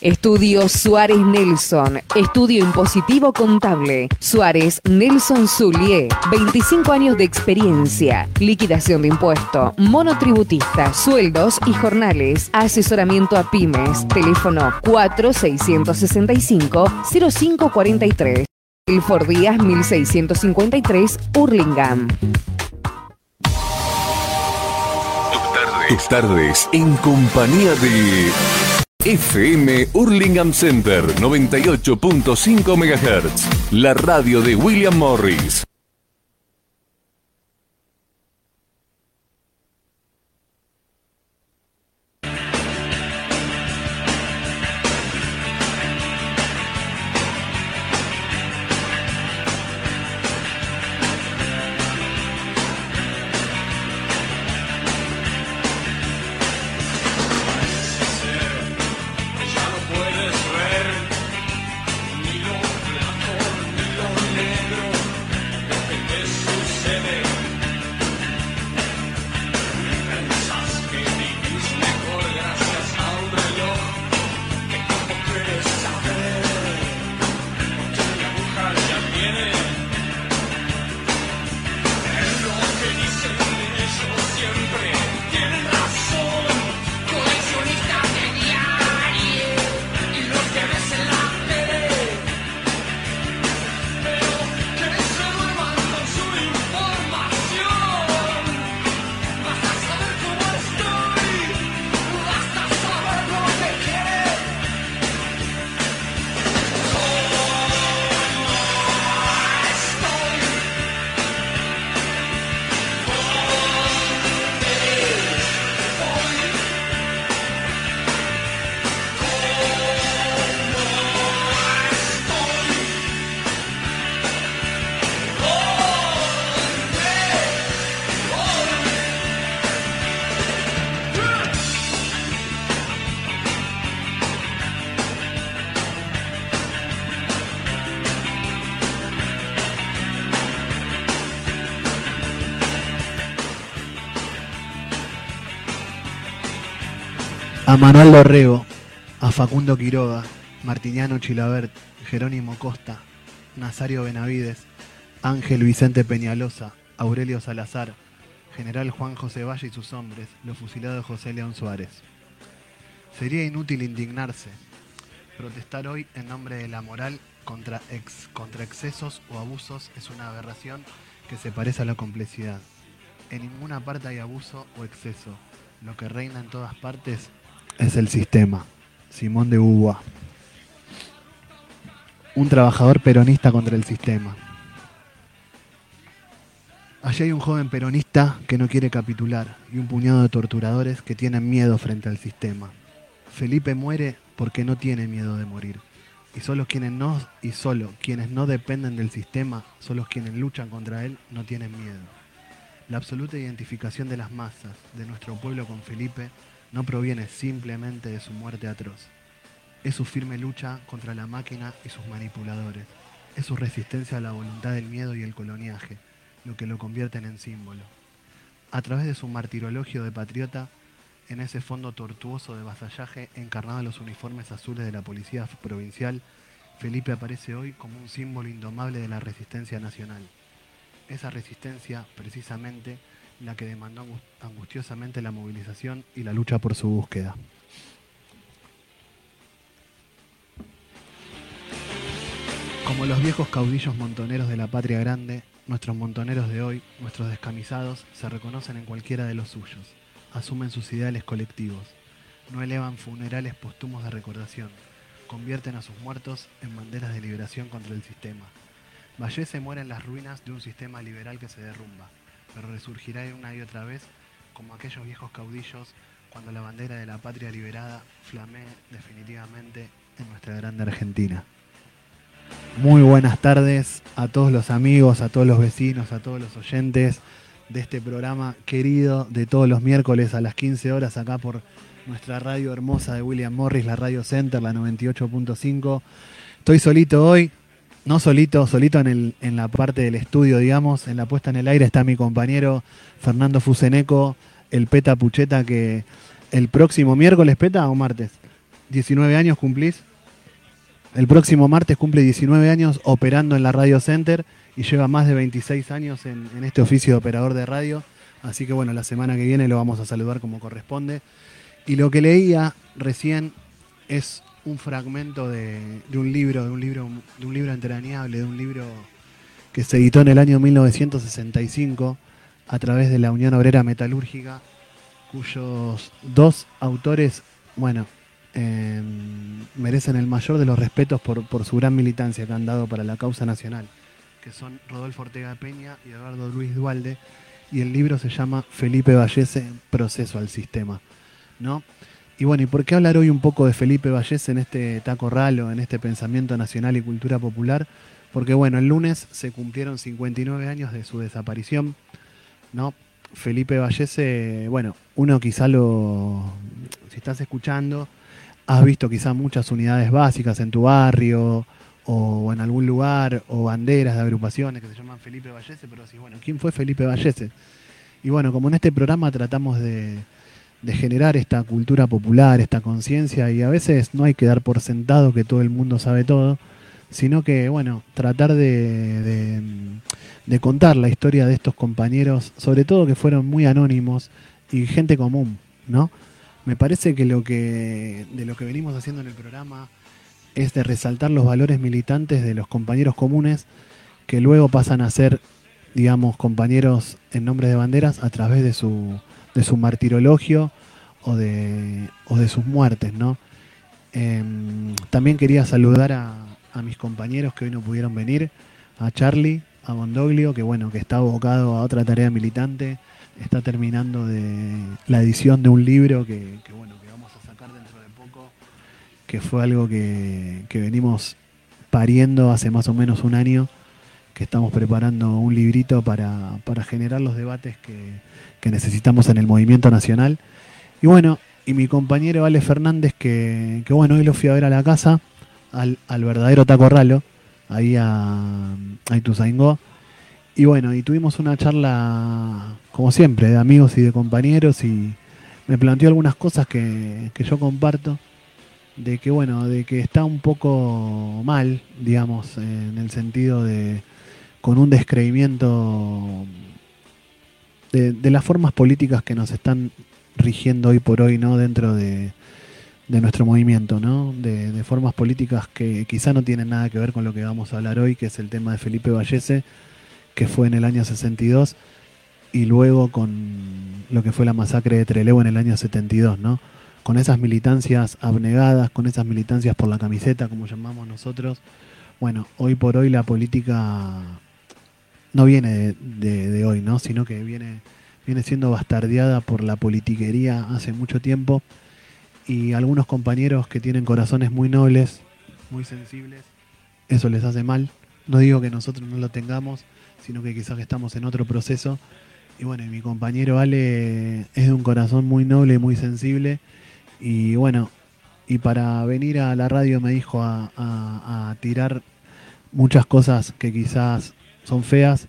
Estudio Suárez Nelson, estudio impositivo contable. Suárez Nelson Zulier, 25 años de experiencia, liquidación de impuesto, monotributista, sueldos y jornales, asesoramiento a pymes, teléfono 4665 0543. El Díaz 1653, Hurlingham. Tus tardes en compañía de FM Hurlingham Center 98.5 MHz, la radio de William Morris. Manuel Dorrego, a Facundo Quiroga, Martiniano Chilabert, Jerónimo Costa, Nazario Benavides, Ángel Vicente Peñalosa, Aurelio Salazar, General Juan José Valle y sus hombres, los fusilados José León Suárez. Sería inútil indignarse, protestar hoy en nombre de la moral contra, ex, contra excesos o abusos es una aberración que se parece a la complejidad. En ninguna parte hay abuso o exceso. Lo que reina en todas partes es el sistema. Simón de Beauvoir. Un trabajador peronista contra el sistema. Allí hay un joven peronista que no quiere capitular y un puñado de torturadores que tienen miedo frente al sistema. Felipe muere porque no tiene miedo de morir. Y solo quienes no y solo quienes no dependen del sistema, solo quienes luchan contra él, no tienen miedo. La absoluta identificación de las masas de nuestro pueblo con Felipe no proviene simplemente de su muerte atroz. Es su firme lucha contra la máquina y sus manipuladores. Es su resistencia a la voluntad del miedo y el coloniaje, lo que lo convierten en símbolo. A través de su martirologio de patriota, en ese fondo tortuoso de vasallaje encarnado en los uniformes azules de la policía provincial, Felipe aparece hoy como un símbolo indomable de la resistencia nacional. Esa resistencia, precisamente, la que demandó angustiosamente la movilización y la lucha por su búsqueda. Como los viejos caudillos montoneros de la patria grande, nuestros montoneros de hoy, nuestros descamisados, se reconocen en cualquiera de los suyos, asumen sus ideales colectivos, no elevan funerales póstumos de recordación, convierten a sus muertos en banderas de liberación contra el sistema. Valle se muere en las ruinas de un sistema liberal que se derrumba, pero resurgirá una y otra vez como aquellos viejos caudillos cuando la bandera de la patria liberada flamee definitivamente en nuestra grande Argentina. Muy buenas tardes a todos los amigos, a todos los vecinos, a todos los oyentes de este programa querido de todos los miércoles a las 15 horas acá por nuestra radio hermosa de William Morris, la Radio Center, la 98.5. Estoy solito hoy, no solito, solito en, en la parte del estudio, digamos, en la puesta en el aire está mi compañero Fernando Fuseneco, el Peta Pucheta, que el próximo miércoles, Peta, o martes? 19 años cumplís. El próximo martes cumple 19 años operando en la Radio Center y lleva más de 26 años en, este oficio de operador de radio. Así que bueno, la semana que viene lo vamos a saludar como corresponde. Y lo que leía recién es un fragmento de, un libro, de un libro, de un libro entrañable, de un libro que se editó en el año 1965 a través de la Unión Obrera Metalúrgica, cuyos dos autores, bueno, em, merecen el mayor de los respetos por, su gran militancia que han dado para la causa nacional, que son Rodolfo Ortega Peña y Eduardo Luis Dualde, y el libro se llama Felipe Vallese, Proceso al Sistema, ¿no? Y bueno, ¿y por qué hablar hoy un poco de Felipe Vallese en este taco ralo, en este pensamiento nacional y cultura popular? Porque bueno, el lunes se cumplieron 59 años de su desaparición, ¿no? Felipe Vallese, bueno, uno quizá lo, si estás escuchando, has visto quizá muchas unidades básicas en tu barrio o en algún lugar, o banderas de agrupaciones que se llaman Felipe Vallese, pero sí, bueno, ¿quién fue Felipe Vallese? Y bueno, como en este programa tratamos de, de generar esta cultura popular, esta conciencia, y a veces no hay que dar por sentado que todo el mundo sabe todo, sino que, bueno, tratar de, de, contar la historia de estos compañeros, sobre todo que fueron muy anónimos y gente común, ¿no? Me parece que lo que de lo que venimos haciendo en el programa es de resaltar los valores militantes de los compañeros comunes que luego pasan a ser, digamos, compañeros en nombre de banderas a través de su de su martirologio o de, o de sus muertes, ¿no? Em, también quería saludar a, mis compañeros que hoy no pudieron venir, a Charlie, a Mondoglio, que bueno, que está abocado a otra tarea militante, está terminando de la edición de un libro que, bueno, que vamos a sacar dentro de poco, que fue algo que, que venimos pariendo hace más o menos un año, que estamos preparando un librito para, para generar los debates que, que necesitamos en el movimiento nacional. Y bueno, y mi compañero Ale Fernández, que, bueno, hoy lo fui a ver a la casa, al, verdadero Taco Ralo, ahí a, a Ituzaingó. Y bueno, y tuvimos una charla, como siempre, de amigos y de compañeros, y me planteó algunas cosas que, que yo comparto, de que bueno, de que está un poco mal, digamos, en el sentido de con un descreimiento de, las formas políticas que nos están rigiendo hoy por hoy, ¿no? Dentro de, nuestro movimiento, ¿no? De, formas políticas que quizá no tienen nada que ver con lo que vamos a hablar hoy, que es el tema de Felipe Vallese, que fue en el año 62, y luego con lo que fue la masacre de Trelew en el año 72, ¿no? Con esas militancias abnegadas, con esas militancias por la camiseta, como llamamos nosotros. Bueno, hoy por hoy la política no viene de, hoy, ¿no? sino que viene, viene siendo bastardeada por la politiquería hace mucho tiempo y algunos compañeros que tienen corazones muy nobles, muy sensibles, eso les hace mal. No digo que nosotros no lo tengamos, sino que quizás estamos en otro proceso. Y bueno, mi compañero Ale es de un corazón muy noble, muy sensible. Y bueno, y para venir a la radio me dijo a tirar muchas cosas que quizás son feas,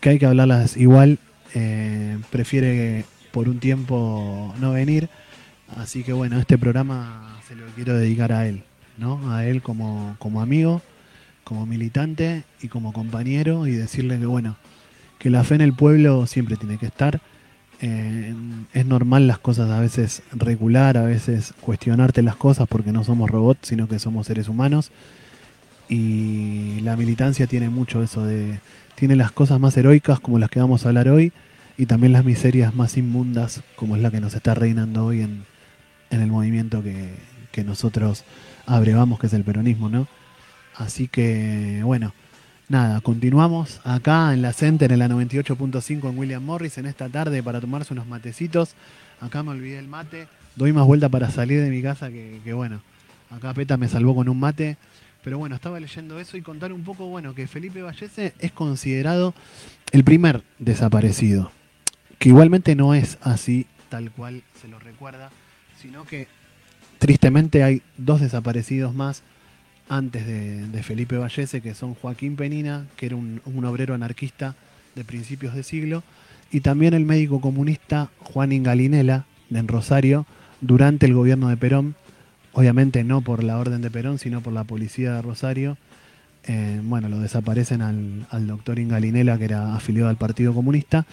que hay que hablarlas igual, eh, prefiere por un tiempo no venir, así que bueno, este programa se lo quiero dedicar a él, ¿no? A él como, como amigo, como militante y como compañero y decirle que bueno, que la fe en el pueblo siempre tiene que estar. Eh, es normal las cosas a veces regular, a veces cuestionarte las cosas porque no somos robots, sino que somos seres humanos y la militancia tiene mucho eso de tiene las cosas más heroicas como las que vamos a hablar hoy y también las miserias más inmundas como es la que nos está reinando hoy en, en el movimiento que, que, nosotros abrevamos que es el peronismo, ¿no? Así que bueno, nada, continuamos acá en la Center en la 98.5 en William Morris en esta tarde para tomarse unos matecitos. Acá me olvidé el mate, doy más vuelta para salir de mi casa que, que bueno, acá Peta me salvó con un mate. Pero bueno, estaba leyendo eso y contar un poco, bueno, que Felipe Vallese es considerado el primer desaparecido. Que igualmente no es así tal cual se lo recuerda, sino que tristemente hay dos desaparecidos más antes de, Felipe Vallese, que son Joaquín Penina, que era un, obrero anarquista de principios de siglo, y también el médico comunista Juan Ingalinela, en Rosario, durante el gobierno de Perón, obviamente no por la orden de Perón, sino por la policía de Rosario. Eh, bueno, lo desaparecen al, doctor Ingalinela, que era afiliado al Partido Comunista.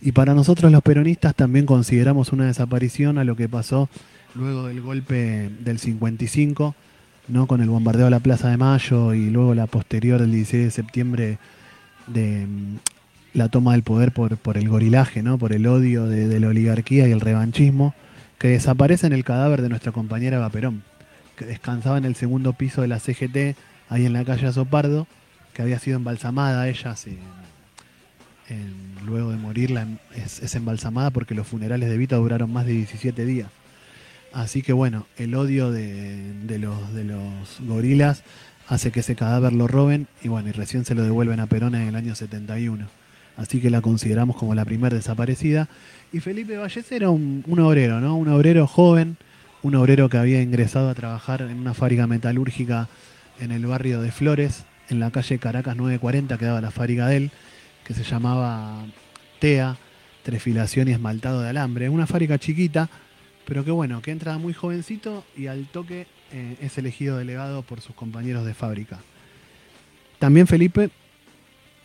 Y para nosotros los peronistas también consideramos una desaparición a lo que pasó luego del golpe del 55, ¿no? con el bombardeo a la Plaza de Mayo y luego la posterior del 16 de septiembre de mm, la toma del poder por, por el gorilaje, ¿no? por el odio de la oligarquía y el revanchismo que desaparece en el cadáver de nuestra compañera Eva Perón, que descansaba en el segundo piso de la CGT, ahí en la calle Azopardo, que había sido embalsamada ella luego de morirla es, embalsamada porque los funerales de Vita duraron más de 17 días. Así que bueno, el odio de, los, de los gorilas hace que ese cadáver lo roben y bueno, y recién se lo devuelven a Perón en el año 71. Así que la consideramos como la primera desaparecida y Felipe Valles era un, obrero, ¿no? Un obrero joven, un obrero que había ingresado a trabajar en una fábrica metalúrgica en el barrio de Flores, en la calle Caracas 940, que daba la fábrica de él, que se llamaba TEA, Trefilación y Esmaltado de Alambre. Una fábrica chiquita, pero que bueno, que entra muy jovencito y al toque eh, es elegido delegado por sus compañeros de fábrica. También Felipe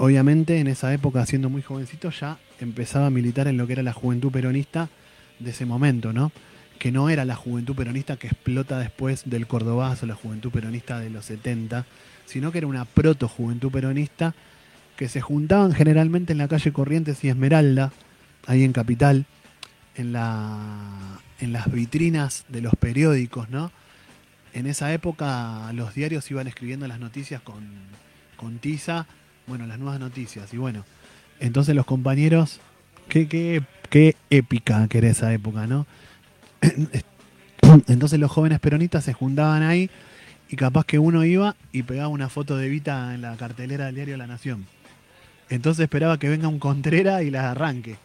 obviamente en esa época, siendo muy jovencito, ya empezaba a militar en lo que era la juventud peronista de ese momento, ¿no? Que no era la juventud peronista que explota después del Cordobazo, la juventud peronista de los 70, sino que era una proto-juventud peronista que se juntaban generalmente en la calle Corrientes y Esmeralda, ahí en Capital, en, la, en las vitrinas de los periódicos, ¿no? En esa época los diarios iban escribiendo las noticias con, con tiza bueno, las nuevas noticias. Y bueno, entonces los compañeros, qué, qué, qué épica que era esa época, ¿no? Entonces los jóvenes peronistas se juntaban ahí y capaz que uno iba y pegaba una foto de Vita en la cartelera del diario La Nación. Entonces esperaba que venga un Contrera y la arranque.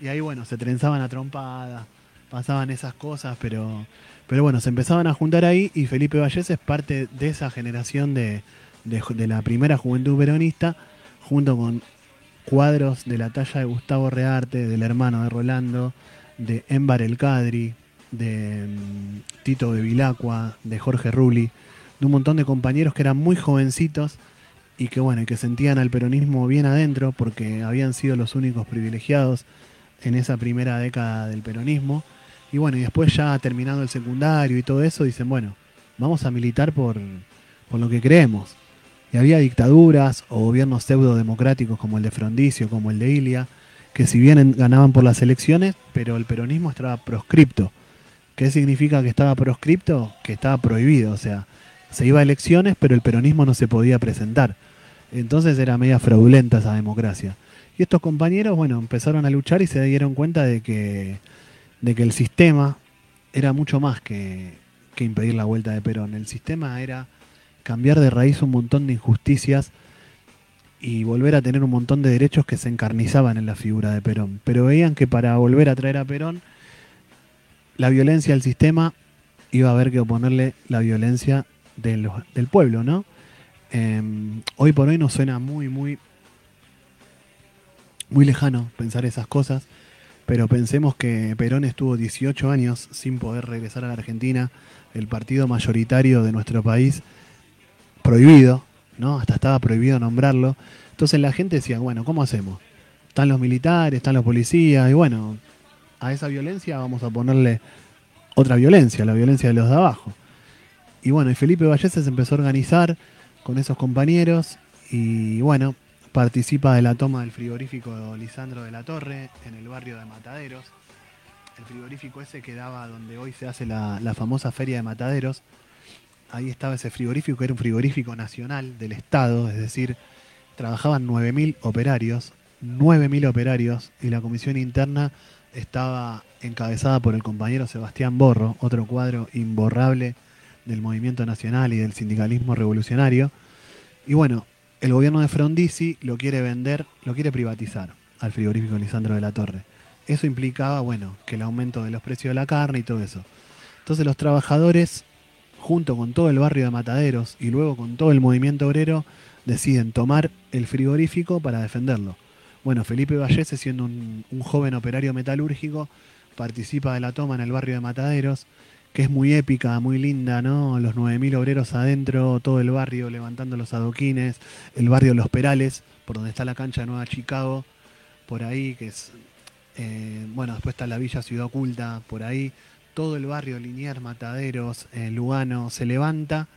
Y ahí, bueno, se trenzaban a trompada, pasaban esas cosas, pero, pero bueno, se empezaban a juntar ahí y Felipe Vallés es parte de esa generación de, de, la primera juventud peronista, junto con cuadros de la talla de Gustavo Rearte, del hermano de Rolando, de Embar El Cadri, de mm, Tito de Vilacqua, de Jorge Rulli, de un montón de compañeros que eran muy jovencitos y que bueno, que sentían al peronismo bien adentro porque habían sido los únicos privilegiados en esa primera década del peronismo. Y bueno, y después ya terminando el secundario y todo eso, dicen, bueno, vamos a militar por, por lo que creemos. Y había dictaduras o gobiernos pseudo-democráticos como el de Frondicio, como el de Ilia, que si bien ganaban por las elecciones, pero el peronismo estaba proscripto. ¿Qué significa que estaba proscripto? Que estaba prohibido, o sea, se iba a elecciones, pero el peronismo no se podía presentar. Entonces era media fraudulenta esa democracia. Y estos compañeros, bueno, empezaron a luchar y se dieron cuenta de que, de que el sistema era mucho más que, que impedir la vuelta de Perón. El sistema era cambiar de raíz un montón de injusticias y volver a tener un montón de derechos que se encarnizaban en la figura de Perón. Pero veían que para volver a traer a Perón, la violencia del sistema iba a haber que oponerle la violencia del pueblo, ¿no? Em, hoy por hoy nos suena muy, muy, muy lejano pensar esas cosas, pero pensemos que Perón estuvo 18 años sin poder regresar a la Argentina, el partido mayoritario de nuestro país prohibido, ¿no? Hasta estaba prohibido nombrarlo. Entonces la gente decía, bueno, ¿cómo hacemos? Están los militares, están los policías, y bueno, a esa violencia vamos a ponerle otra violencia, la violencia de los de abajo. Y bueno, y Felipe Vallese se empezó a organizar con esos compañeros y bueno, participa de la toma del frigorífico Lisandro de la Torre en el barrio de Mataderos. El frigorífico ese quedaba donde hoy se hace la, la famosa feria de Mataderos, ahí estaba ese frigorífico, que era un frigorífico nacional del Estado, es decir, trabajaban 9.000 operarios, 9.000 operarios, y la comisión interna estaba encabezada por el compañero Sebastián Borro, otro cuadro imborrable del movimiento nacional y del sindicalismo revolucionario. Y bueno, el gobierno de Frondizi lo quiere vender, lo quiere privatizar al frigorífico Lisandro de la Torre. Eso implicaba, bueno, que el aumento de los precios de la carne y todo eso. Entonces los trabajadores junto con todo el barrio de Mataderos y luego con todo el movimiento obrero, deciden tomar el frigorífico para defenderlo. Bueno, Felipe Vallese, siendo un, joven operario metalúrgico, participa de la toma en el barrio de Mataderos, que es muy épica, muy linda, ¿no? Los 9.000 obreros adentro, todo el barrio levantando los adoquines, el barrio Los Perales, por donde está la cancha de Nueva Chicago, por ahí, que es, eh, bueno, después está la Villa Ciudad Oculta, por ahí, todo el barrio, Liniers, Mataderos, eh, Lugano, se levanta,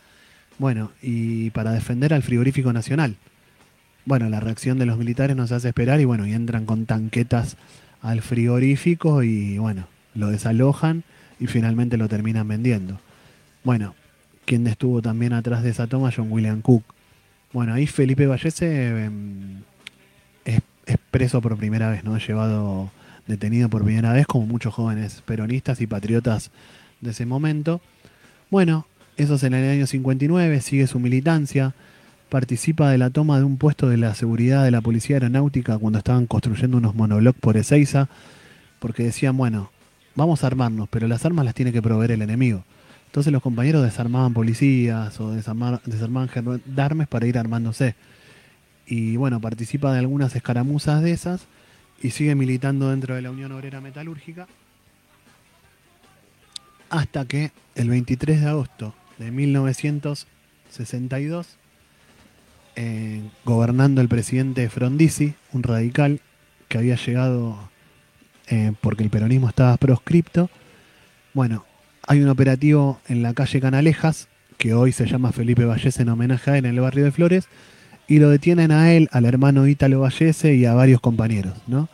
bueno, y para defender al frigorífico nacional. Bueno, la reacción de los militares nos hace esperar y bueno, y entran con tanquetas al frigorífico y bueno, lo desalojan y finalmente lo terminan vendiendo. Bueno, quien estuvo también atrás de esa toma, John William Cook. Bueno, ahí Felipe Vallese em, es, preso por primera vez, ¿no? Llevado detenido por primera vez, como muchos jóvenes peronistas y patriotas de ese momento. Bueno, eso es en el año 59, sigue su militancia, participa de la toma de un puesto de la seguridad de la Policía Aeronáutica cuando estaban construyendo unos monoblocks por Ezeiza, porque decían, bueno, vamos a armarnos, pero las armas las tiene que proveer el enemigo. Entonces los compañeros desarmaban policías o desarmaban gendarmes para ir armándose. Y bueno, participa de algunas escaramuzas de esas y sigue militando dentro de la Unión Obrera Metalúrgica hasta que el 23 de agosto de 1962, eh, gobernando el presidente Frondizi, un radical que había llegado eh, porque el peronismo estaba proscripto. Bueno, hay un operativo en la calle Canalejas, que hoy se llama Felipe Vallese en homenaje a él en el barrio de Flores, y lo detienen a él, al hermano Ítalo Vallese y a varios compañeros, ¿no?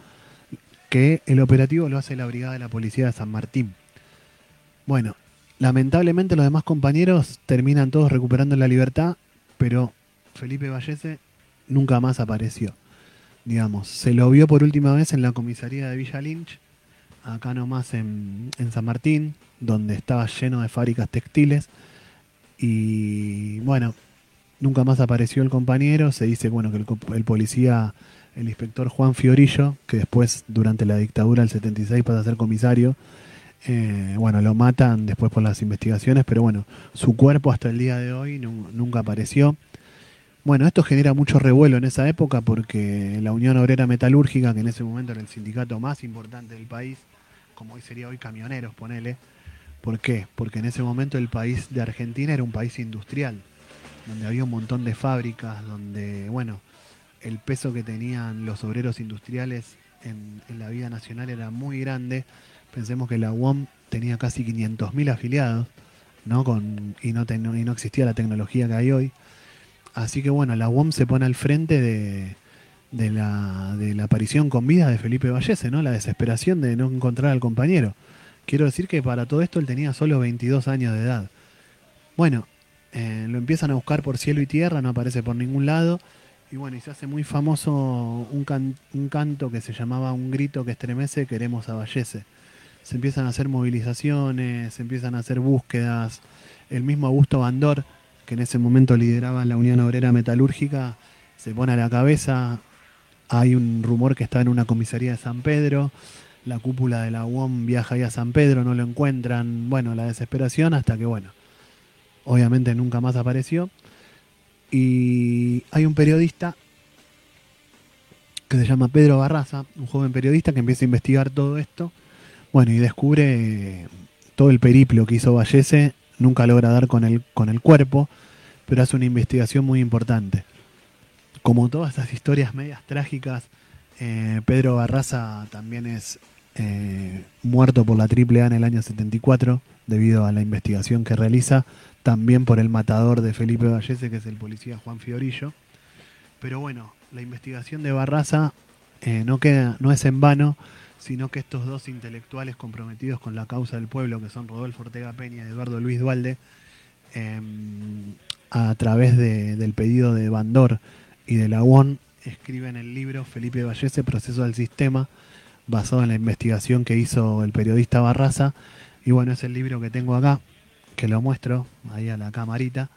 Que el operativo lo hace la Brigada de la Policía de San Martín. Bueno, lamentablemente los demás compañeros terminan todos recuperando la libertad, pero Felipe Vallese nunca más apareció digamos. Se lo vio por última vez en la comisaría de Villa Lynch, acá nomás en, en San Martín, donde estaba lleno de fábricas textiles. Y bueno, nunca más apareció el compañero. Se dice bueno que el, policía, el inspector Juan Fiorillo, que después durante la dictadura del 76 pasa a ser comisario, eh, bueno, lo matan después por las investigaciones, pero bueno, su cuerpo hasta el día de hoy nunca apareció. Bueno, esto genera mucho revuelo en esa época porque la Unión Obrera Metalúrgica, que en ese momento era el sindicato más importante del país, como hoy sería hoy camioneros, ponele. ¿Por qué? Porque en ese momento el país de Argentina era un país industrial, donde había un montón de fábricas, donde, bueno, el peso que tenían los obreros industriales en, la vida nacional era muy grande. Pensemos que la UOM tenía casi 500.000 afiliados, ¿no? Con, y, no y no existía la tecnología que hay hoy. Así que bueno, la UOM se pone al frente de, la, aparición con vida de Felipe Vallese, ¿no? La desesperación de no encontrar al compañero. Quiero decir que para todo esto él tenía solo 22 años de edad. Bueno, eh, lo empiezan a buscar por cielo y tierra, no aparece por ningún lado. Y bueno, y se hace muy famoso un, un canto que se llamaba Un grito que estremece, queremos a Vallese. Se empiezan a hacer movilizaciones, se empiezan a hacer búsquedas. El mismo Augusto Bandor que en ese momento lideraba la Unión Obrera Metalúrgica, se pone a la cabeza. Hay un rumor que está en una comisaría de San Pedro. La cúpula de la UOM viaja ahí a San Pedro, no lo encuentran. Bueno, la desesperación hasta que, bueno, obviamente nunca más apareció. Y hay un periodista que se llama Pedro Barraza, un joven periodista que empieza a investigar todo esto. Bueno, y descubre todo el periplo que hizo Vallese nunca logra dar con el, con el cuerpo, pero hace una investigación muy importante. Como todas estas historias medias trágicas, eh, Pedro Barraza también es eh, muerto por la AAA en el año 74 debido a la investigación que realiza, también por el matador de Felipe Vallese, que es el policía Juan Fiorillo. Pero bueno, la investigación de Barraza eh, no, queda, no es en vano, sino que estos dos intelectuales comprometidos con la causa del pueblo, que son Rodolfo Ortega Peña y Eduardo Luis Dualde, em, a través del pedido de Bandor y de la escriben el libro Felipe Vallese, Proceso del Sistema, basado en la investigación que hizo el periodista Barraza. Y bueno, es el libro que tengo acá, que lo muestro ahí a la camarita,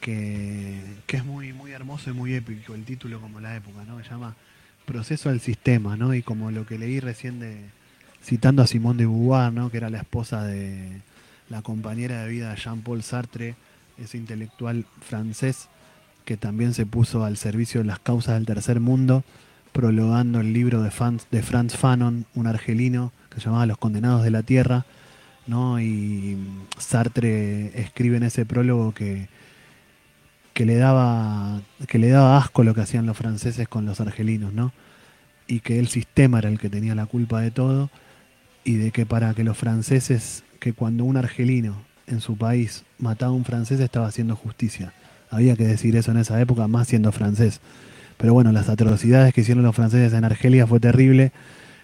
que, que es muy, muy hermoso y muy épico el título como la época, ¿no? Se llama proceso al sistema, ¿no? Y como lo que leí recién de, citando a Simone de Beauvoir, ¿no? Que era la esposa de la compañera de vida de Jean-Paul Sartre, ese intelectual francés que también se puso al servicio de las causas del tercer mundo, prologando el libro de, de Franz Fanon, un argelino que se llamaba Los Condenados de la Tierra, ¿no? Y Sartre escribe en ese prólogo que, que, le daba, que le daba asco lo que hacían los franceses con los argelinos, ¿no? Y que el sistema era el que tenía la culpa de todo y de que para que los franceses, que cuando un argelino en su país mataba a un francés estaba haciendo justicia. Había que decir eso en esa época, más siendo francés. Pero bueno, las atrocidades que hicieron los franceses en Argelia fue terrible,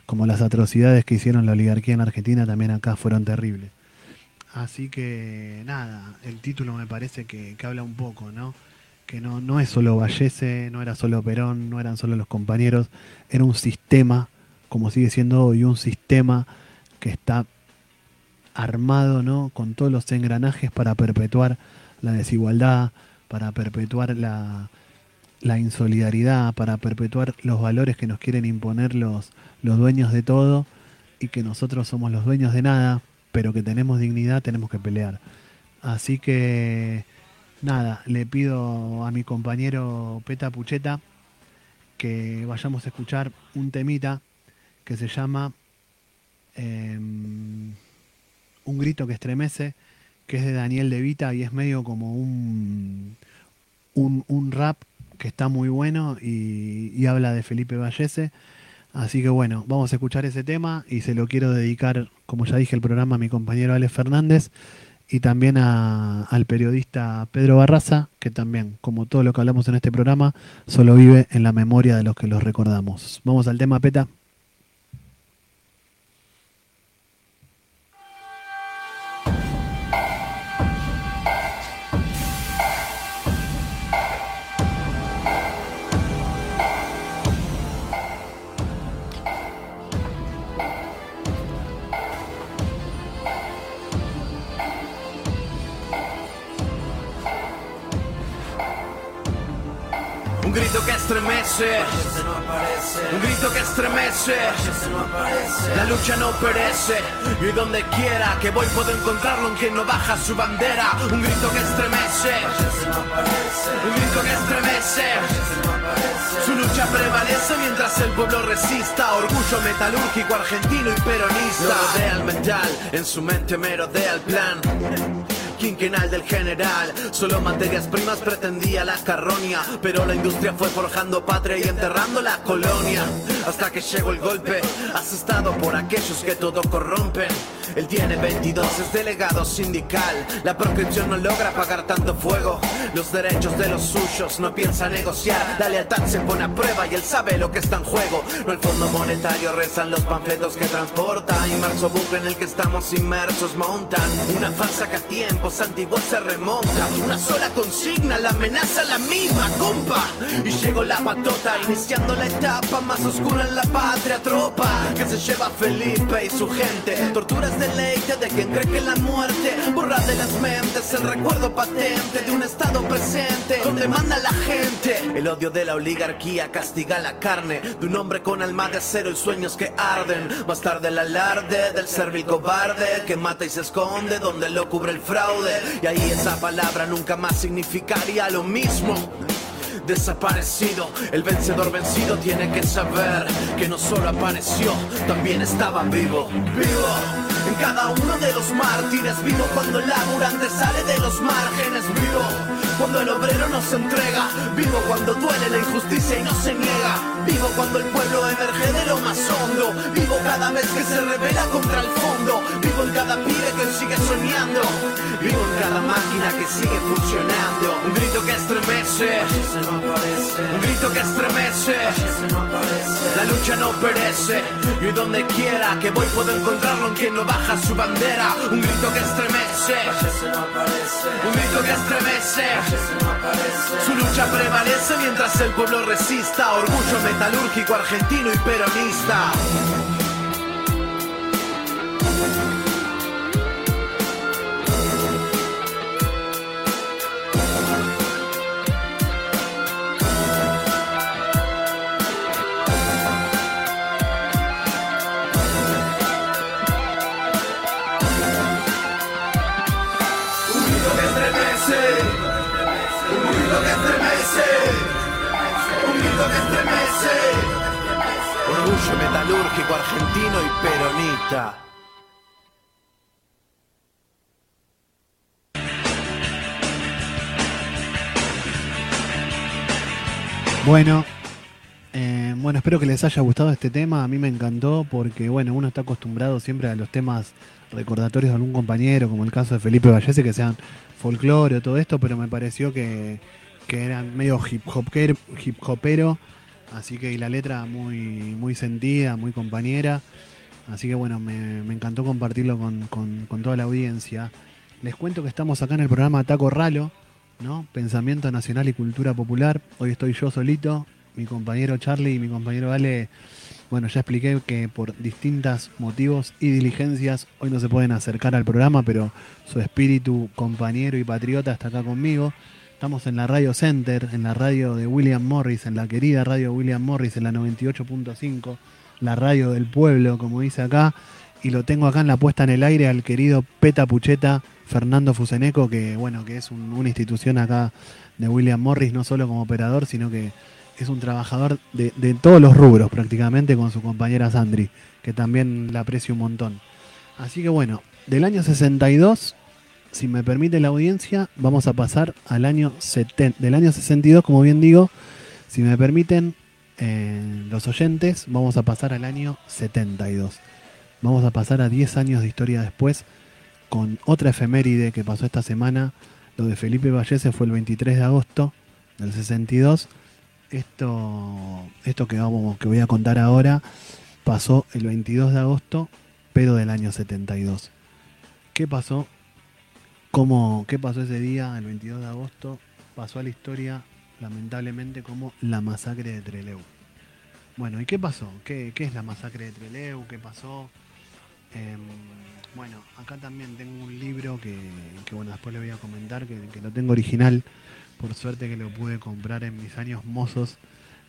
como las atrocidades que hicieron la oligarquía en Argentina también acá fueron terribles. Así que nada, el título me parece que, habla un poco, ¿no? Que no, no es solo Vallese, no era solo Perón, no eran solo los compañeros, era un sistema, como sigue siendo hoy, un sistema que está armado, ¿no? Con todos los engranajes para perpetuar la desigualdad, para perpetuar la, la insolidaridad, para perpetuar los valores que nos quieren imponer los, los dueños de todo y que nosotros somos los dueños de nada, pero que tenemos dignidad, tenemos que pelear. Así que, nada, le pido a mi compañero Peta Pucheta que vayamos a escuchar un temita que se llama em, Un grito que estremece, que es de Daniel De Vita y es medio como un, un, un rap que está muy bueno y, habla de Felipe Vallese. Así que bueno, vamos a escuchar ese tema y se lo quiero dedicar, como ya dije, el programa a mi compañero Alex Fernández y también al periodista Pedro Barraza, que también, como todo lo que hablamos en este programa, solo vive en la memoria de los que los recordamos. Vamos al tema, Peta. La lucha no perece y donde quiera que voy puedo encontrarlo en quien no baja su bandera, un grito que estremece, un grito que estremece, su lucha prevalece mientras el pueblo resista, orgullo metalúrgico argentino y peronista, rodea el mental, en su mente merodea el plan quinquenal del general. Solo materias primas pretendía la carroña, pero la industria fue forjando patria y enterrando la colonia. Hasta que llegó el golpe, asustado por aquellos que todo corrompen. Él tiene 22, es delegado sindical. La proscripción no logra pagar tanto fuego. Los derechos de los suyos no piensa negociar. La lealtad se pone a prueba y él sabe lo que está en juego. No el fondo monetario, rezan los panfletos que transporta. Inmerso bucle en el que estamos inmersos montan una falsa que a tiempos antiguos se remonta. Una sola consigna, la amenaza la misma, compa. Y llegó la patota, iniciando la etapa más oscura en la patria tropa. Que se lleva Felipe y su gente. Torturas deleite de quien cree que la muerte borra de las mentes el recuerdo patente de un estado presente donde manda la gente. El odio de la oligarquía castiga la carne de un hombre con alma de acero y sueños que arden. Más tarde el alarde del servil cobarde que mata y se esconde donde lo cubre el fraude. Y ahí esa palabra nunca más significaría lo mismo desaparecido. El vencedor vencido tiene que saber que no solo apareció, también estaba vivo. Vivo en cada uno de los mártires vivo cuando el laburante sale de los márgenes vivo cuando el obrero no se entrega vivo cuando duele la injusticia y no se niega vivo cuando el pueblo emerge de lo más hondo vivo cada vez que se revela contra el fondo vivo en cada pibe que sigue soñando vivo en cada máquina que sigue funcionando. Un grito que estremece un grito que estremece la lucha no perece y donde quiera que voy puedo encontrarlo en quien no baja su bandera, un grito que estremece, un grito que estremece, su lucha prevalece mientras el pueblo resista, orgullo metalúrgico argentino y peronista. metalúrgico argentino y peronista. Bueno, eh, bueno, espero que les haya gustado este tema. A mí me encantó porque, bueno, uno está acostumbrado siempre a los temas recordatorios de algún compañero, como el caso de Felipe Vallese, que sean folclore o todo esto, pero me pareció que, que eran medio hip, hop, hip hopero así que y la letra muy, muy sentida, muy compañera. Así que bueno, me, encantó compartirlo con, toda la audiencia. Les cuento que estamos acá en el programa Taco Ralo, ¿no? Pensamiento Nacional y Cultura Popular. Hoy estoy yo solito, mi compañero Charlie y mi compañero Ale. Bueno, ya expliqué que por distintos motivos y diligencias hoy no se pueden acercar al programa, pero su espíritu compañero y patriota está acá conmigo. Estamos en la Radio Center, en la radio de William Morris, en la querida radio William Morris, en la 98.5 la radio del pueblo, como dice acá, y lo tengo acá en la puesta en el aire al querido Peta Pucheta Fernando Fuseneco, que bueno, que es una institución acá de William Morris, no solo como operador, sino que es un trabajador de, todos los rubros prácticamente con su compañera Sandri, que también la aprecio un montón. Así que bueno, del año 62, si me permite la audiencia, vamos a pasar al año 70, del año 62, como bien digo, si me permiten, los oyentes, vamos a pasar al año 72. Vamos a pasar a 10 años de historia después con otra efeméride que pasó esta semana. Lo de Felipe Vallese fue el 23 de agosto del 62. Esto, esto que, vamos, que voy a contar ahora pasó el 22 de agosto, pero del año 72. ¿Qué pasó? ¿Cómo, ¿Qué pasó ese día, el 22 de agosto? Pasó a la historia lamentablemente como la masacre de Treleu. Bueno, ¿y qué pasó? ¿Qué, es la masacre de Treleu? ¿Qué pasó? Em, bueno, acá también tengo un libro que, bueno, después le voy a comentar, que, lo tengo original, por suerte que lo pude comprar en mis años mozos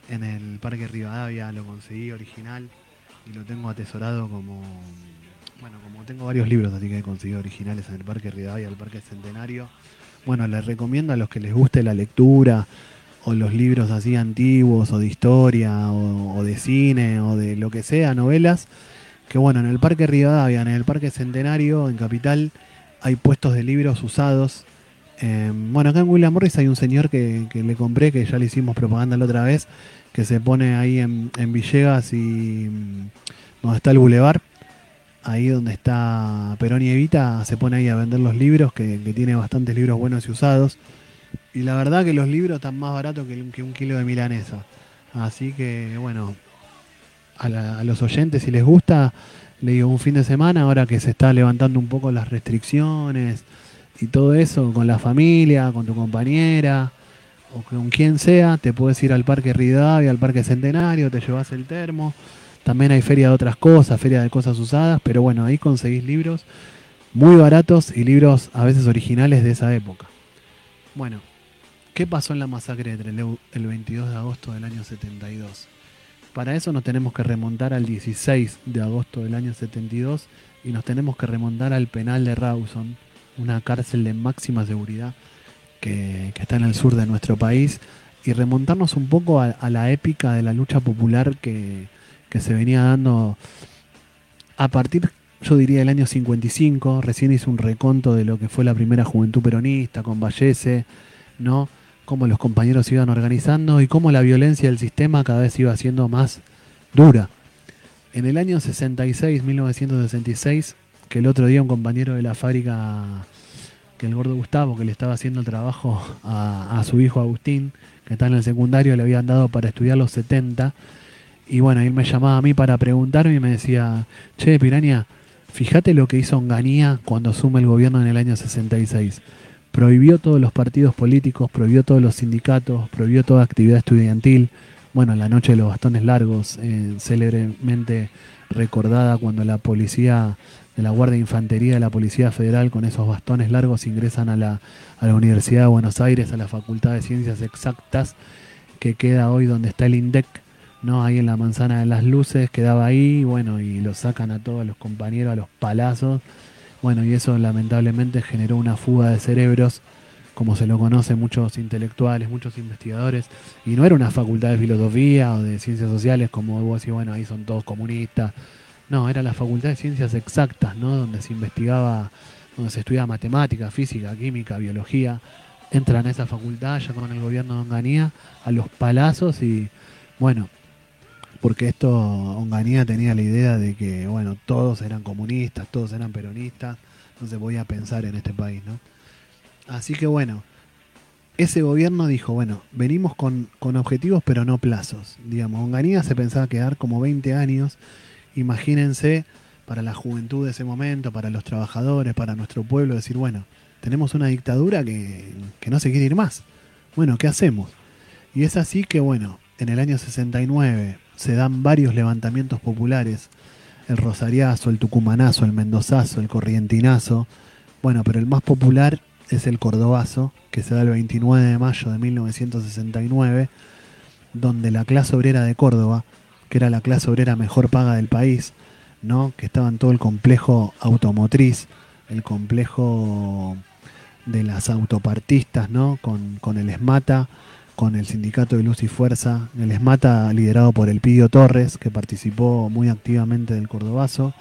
en el Parque Rivadavia, lo conseguí original y lo tengo atesorado como, bueno, como tengo varios libros, así que he conseguido originales en el Parque Rivadavia, el Parque Centenario. Bueno, les recomiendo a los que les guste la lectura, o los libros así antiguos, o de historia, o, de cine, o de lo que sea, novelas, que bueno, en el Parque Rivadavia, en el Parque Centenario, en Capital, hay puestos de libros usados. Em, bueno, acá en William Morris hay un señor que, le compré, que ya le hicimos propaganda la otra vez, que se pone ahí en, Villegas y mm, donde está el Boulevard, ahí donde está Perón y Evita, se pone ahí a vender los libros, que, tiene bastantes libros buenos y usados. Y la verdad que los libros están más baratos que, un kilo de milanesa. Así que, bueno, a, los oyentes, si les gusta, le digo un fin de semana, ahora que se está levantando un poco las restricciones y todo eso, con la familia, con tu compañera o con quien sea, te puedes ir al Parque Rivadavia, al Parque Centenario, te llevas el termo. También hay feria de otras cosas, feria de cosas usadas, pero bueno, ahí conseguís libros muy baratos y libros a veces originales de esa época. Bueno, ¿qué pasó en la masacre de Trelew el 22 de agosto del año 72? Para eso nos tenemos que remontar al 16 de agosto del año 72 y nos tenemos que remontar al penal de Rawson, una cárcel de máxima seguridad que, está en el sur de nuestro país, y remontarnos un poco a, la épica de la lucha popular que, que se venía dando a partir yo diría el año 55, recién hice un reconto de lo que fue la primera juventud peronista con Vallese, ¿no? Cómo los compañeros se iban organizando y cómo la violencia del sistema cada vez iba siendo más dura. En el año 66, 1966, que el otro día un compañero de la fábrica, que el gordo Gustavo, que le estaba haciendo el trabajo a, a su hijo Agustín, que está en el secundario, le habían dado para estudiar los 70, y bueno, él me llamaba a mí para preguntarme y me decía, che, Piraña, Fíjate lo que hizo Onganía cuando asume el gobierno en el año 66. Prohibió todos los partidos políticos, prohibió todos los sindicatos, prohibió toda actividad estudiantil. Bueno, la noche de los bastones largos, eh, célebremente recordada cuando la policía de la Guardia de Infantería de la Policía Federal con esos bastones largos ingresan a la, a la Universidad de Buenos Aires, a la Facultad de Ciencias Exactas, que queda hoy donde está el INDEC, ¿no? Ahí en la manzana de las luces, quedaba ahí, bueno, y lo sacan a todos los compañeros a los palazos. Bueno, y eso lamentablemente generó una fuga de cerebros, como se lo conocen muchos intelectuales, muchos investigadores, y no era una facultad de filosofía o de ciencias sociales como vos decís, bueno, ahí son todos comunistas. No, era la facultad de ciencias exactas, ¿no? Donde se investigaba, donde se estudiaba matemática, física, química, biología, entran a esa facultad ya con el gobierno de Onganía a los palazos y bueno, porque esto Onganía tenía la idea de que bueno, todos eran comunistas, todos eran peronistas, entonces voy a pensar en este país, ¿no? Así que bueno, ese gobierno dijo, bueno, venimos con, con objetivos pero no plazos. Digamos, Onganía se pensaba quedar como 20 años, imagínense para la juventud de ese momento, para los trabajadores, para nuestro pueblo, decir, bueno, tenemos una dictadura que, no se quiere ir más. Bueno, ¿qué hacemos? Y es así que, bueno, en el año 69 se dan varios levantamientos populares, el Rosariazo, el Tucumanazo, el Mendozazo, el Corrientinazo, bueno, pero el más popular es el Cordobazo, que se da el 29 de mayo de 1969, donde la clase obrera de Córdoba, que era la clase obrera mejor paga del país, ¿no? que estaba en todo el complejo automotriz, el complejo de las autopartistas, ¿no? Con, con, el ESMATA, con el sindicato de Luz y Fuerza, el ESMATA liderado por el Pidio Torres, que participó muy activamente del Cordobazo,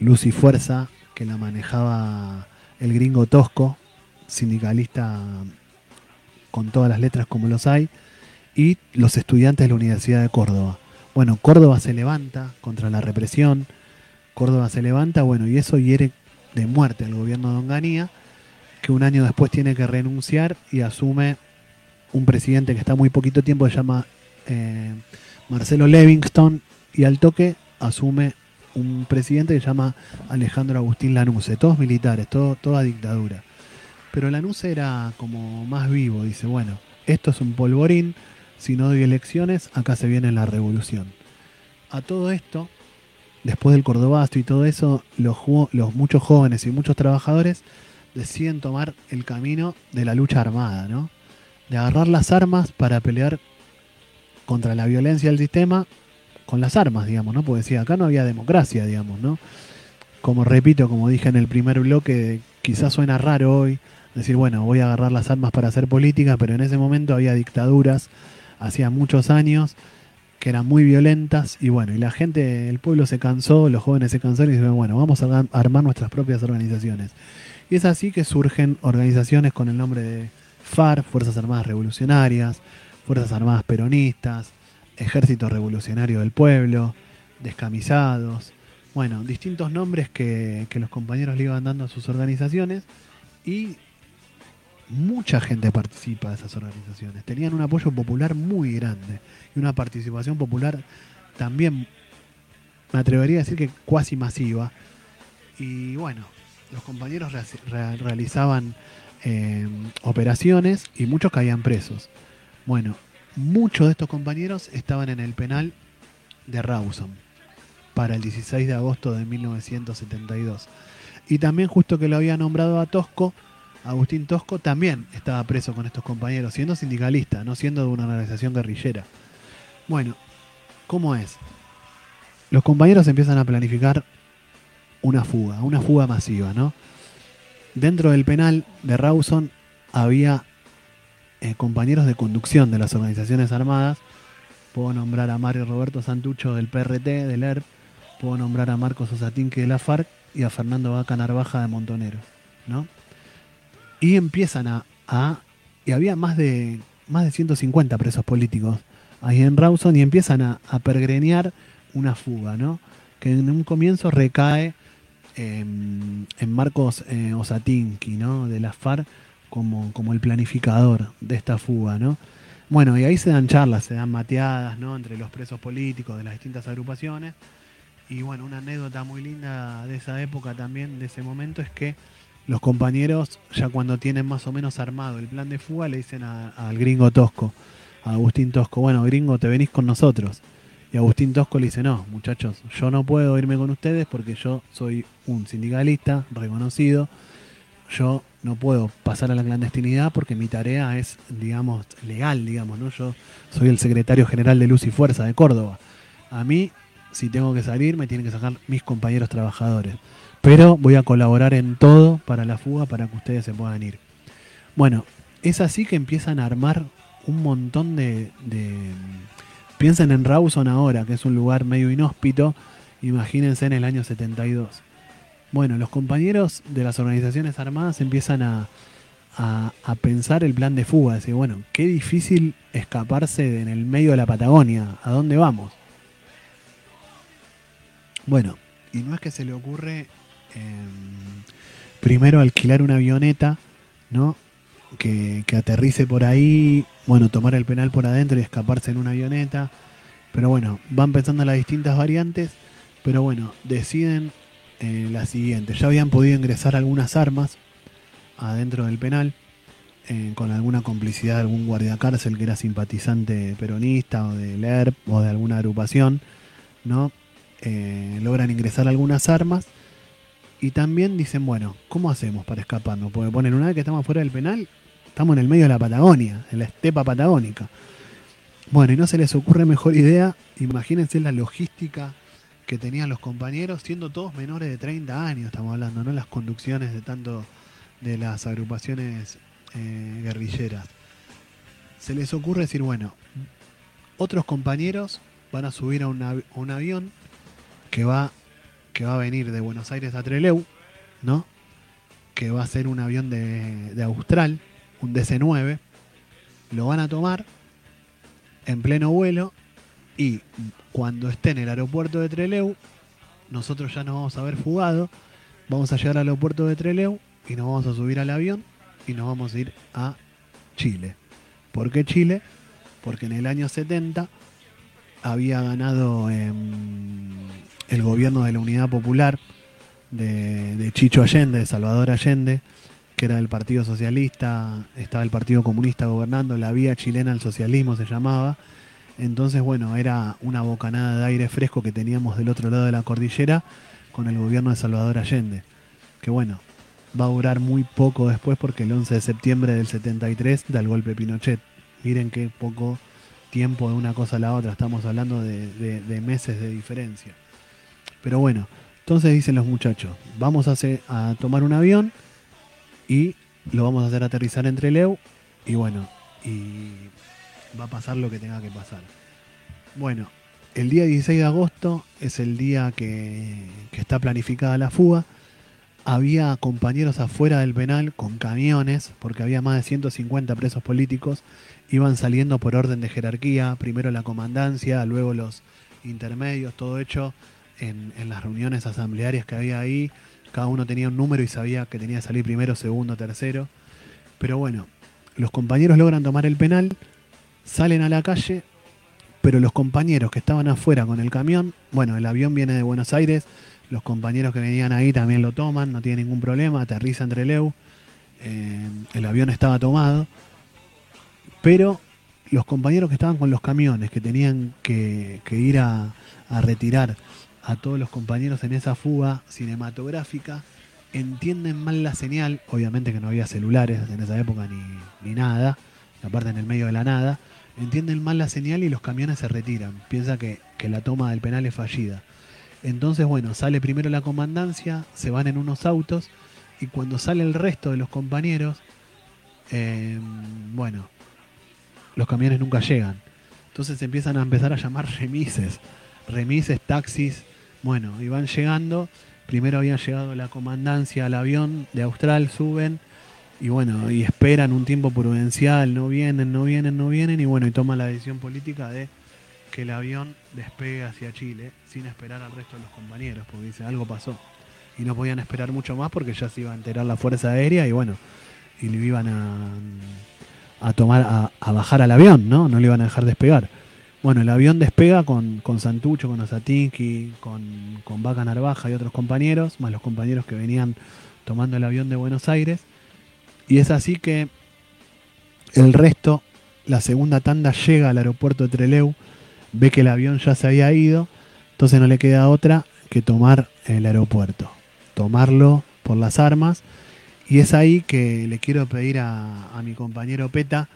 Luz y Fuerza, que la manejaba el gringo Tosco, sindicalista con todas las letras como los hay, y los estudiantes de la Universidad de Córdoba. Bueno, Córdoba se levanta contra la represión, Córdoba se levanta, bueno, y eso hiere de muerte al gobierno de Onganía, que un año después tiene que renunciar y asume un presidente que está muy poquito tiempo, se llama eh, Marcelo Livingston, y al toque asume un presidente que se llama Alejandro Agustín Lanuse, todos militares, todo, toda dictadura. Pero Lanuse era como más vivo, dice, bueno, esto es un polvorín, si no doy elecciones, acá se viene la revolución. A todo esto, después del Cordobasto y todo eso, los, los muchos jóvenes y muchos trabajadores deciden tomar el camino de la lucha armada, ¿no? De agarrar las armas para pelear contra la violencia del sistema con las armas, digamos, ¿no? Porque decía, acá no había democracia, digamos, ¿no? Como repito, como dije en el primer bloque, quizás suena raro hoy decir, bueno, voy a agarrar las armas para hacer política, pero en ese momento había dictaduras, hacía muchos años, que eran muy violentas y bueno, y la gente, el pueblo se cansó, los jóvenes se cansaron y dijeron, bueno, vamos a armar nuestras propias organizaciones. Y es así que surgen organizaciones con el nombre de FARC, Fuerzas Armadas Revolucionarias, Fuerzas Armadas Peronistas, Ejército Revolucionario del Pueblo, Descamisados, bueno, distintos nombres que, que los compañeros le iban dando a sus organizaciones y mucha gente participa de esas organizaciones. Tenían un apoyo popular muy grande y una participación popular también, me atrevería a decir que cuasi masiva. Y bueno, los compañeros realizaban eh, operaciones y muchos caían presos. Bueno, muchos de estos compañeros estaban en el penal de Rawson para el 16 de agosto de 1972. Y también justo que lo había nombrado a Tosco, Agustín Tosco también estaba preso con estos compañeros, siendo sindicalista, no siendo de una organización guerrillera. Bueno, ¿cómo es? Los compañeros empiezan a planificar una fuga, una fuga masiva, ¿no? Dentro del penal de Rawson había eh, compañeros de conducción de las organizaciones armadas. Puedo nombrar a Mario Roberto Santucho del PRT, del ERP. Puedo nombrar a Marcos Osatinque de la FARC y a Fernando Vaca Narvaja de Montoneros, ¿no? Y empiezan a, y había más de, más de 150 presos políticos ahí en Rawson y empiezan a, a pergrenear una fuga, ¿no? Que en un comienzo recae en Marcos eh, ¿no? De la FARC como, como el planificador de esta fuga, ¿no? Bueno, y ahí se dan charlas, se dan mateadas, ¿no? Entre los presos políticos de las distintas agrupaciones. Y bueno, una anécdota muy linda de esa época también, de ese momento, es que los compañeros, ya cuando tienen más o menos armado el plan de fuga, le dicen al gringo Tosco, a Agustín Tosco, bueno, gringo, te venís con nosotros. Y Agustín Tosco le dice, no, muchachos, yo no puedo irme con ustedes porque yo soy un sindicalista reconocido, yo no puedo pasar a la clandestinidad porque mi tarea es, digamos, legal, digamos, ¿no? Yo soy el secretario general de Luz y Fuerza de Córdoba. A mí, si tengo que salir, me tienen que sacar mis compañeros trabajadores. Pero voy a colaborar en todo para la fuga para que ustedes se puedan ir. Bueno, es así que empiezan a armar un montón de, Piensen en Rawson ahora, que es un lugar medio inhóspito. Imagínense en el año 72. Bueno, los compañeros de las organizaciones armadas empiezan a, a, pensar el plan de fuga. Decir, bueno, qué difícil escaparse en el medio de la Patagonia. ¿A dónde vamos? Bueno, y no es que se le ocurre em, primero alquilar una avioneta, ¿no? Que, que, aterrice por ahí, bueno, tomar el penal por adentro y escaparse en una avioneta. Pero bueno, van pensando las distintas variantes, pero bueno, deciden eh, la siguiente. Ya habían podido ingresar algunas armas adentro del penal, eh, con alguna complicidad de algún guardia cárcel que era simpatizante peronista o del ERP o de alguna agrupación, ¿no? Eh, logran ingresar algunas armas y también dicen, bueno, ¿cómo hacemos para escaparnos? Porque ponen una vez que estamos fuera del penal, estamos en el medio de la Patagonia, en la estepa patagónica. Bueno, y no se les ocurre mejor idea, imagínense la logística que tenían los compañeros, siendo todos menores de 30 años, estamos hablando, ¿no? Las conducciones de tanto de las agrupaciones eh, guerrilleras. Se les ocurre decir, bueno, otros compañeros van a subir a, un avión que va, que va a venir de Buenos Aires a Treleu, ¿no? Que va a ser un avión de, de Austral, un DC-9. Lo van a tomar en pleno vuelo y cuando esté en el aeropuerto de Treleu, nosotros ya nos vamos a haber fugado, vamos a llegar al aeropuerto de Treleu y nos vamos a subir al avión y nos vamos a ir a Chile. ¿Por qué Chile? Porque en el año 70 había ganado el gobierno de la Unidad Popular de, Chicho Allende, de Salvador Allende, que era del Partido Socialista, estaba el Partido Comunista gobernando, la vía chilena al socialismo se llamaba. Entonces, bueno, era una bocanada de aire fresco que teníamos del otro lado de la cordillera con el gobierno de Salvador Allende. Que bueno, va a durar muy poco después porque el 11 de septiembre del 73 da el golpe Pinochet. Miren qué poco tiempo de una cosa a la otra, estamos hablando de, meses de diferencia. Pero bueno, entonces dicen los muchachos, vamos a, hacer, a tomar un avión y lo vamos a hacer aterrizar entre Leu y bueno, y va a pasar lo que tenga que pasar. Bueno, el día 16 de agosto es el día que, que está planificada la fuga. Había compañeros afuera del penal con camiones, porque había más de 150 presos políticos, iban saliendo por orden de jerarquía, primero la comandancia, luego los intermedios, todo hecho en, las reuniones asamblearias que había ahí, cada uno tenía un número y sabía que tenía que salir primero, segundo, tercero. Pero bueno, los compañeros logran tomar el penal, salen a la calle, pero los compañeros que estaban afuera con el camión, bueno, el avión viene de Buenos Aires, los compañeros que venían ahí también lo toman, no tiene ningún problema, aterriza entre Leu. Eh, el avión estaba tomado. Pero los compañeros que estaban con los camiones, que tenían que, ir a, retirar a todos los compañeros en esa fuga cinematográfica, entienden mal la señal, obviamente que no había celulares en esa época ni, ni nada, aparte en el medio de la nada, entienden mal la señal y los camiones se retiran, piensa que, que la toma del penal es fallida. Entonces, bueno, sale primero la comandancia, se van en unos autos y cuando sale el resto de los compañeros, em, bueno, los camiones nunca llegan. Entonces empiezan a empezar a llamar remises, remises, taxis, bueno, y van llegando. Primero habían llegado la comandancia al avión de Austral, suben y bueno, y esperan un tiempo prudencial, no vienen, no vienen, no vienen, y bueno, y toman la decisión política de que el avión despegue hacia Chile sin esperar al resto de los compañeros, porque dice algo pasó. Y no podían esperar mucho más porque ya se iba a enterar la Fuerza Aérea y bueno, y le iban a, a tomar, a, bajar al avión, ¿no? No le iban a dejar despegar. Bueno, el avión despega con, con Santucho, con Osatinki, con, con Vaca Narvaja y otros compañeros, más los compañeros que venían tomando el avión de Buenos Aires. Y es así que el resto, la segunda tanda llega al aeropuerto de Treleu, ve que el avión ya se había ido, entonces no le queda otra que tomar el aeropuerto, tomarlo por las armas. Y es ahí que le quiero pedir a, mi compañero Peta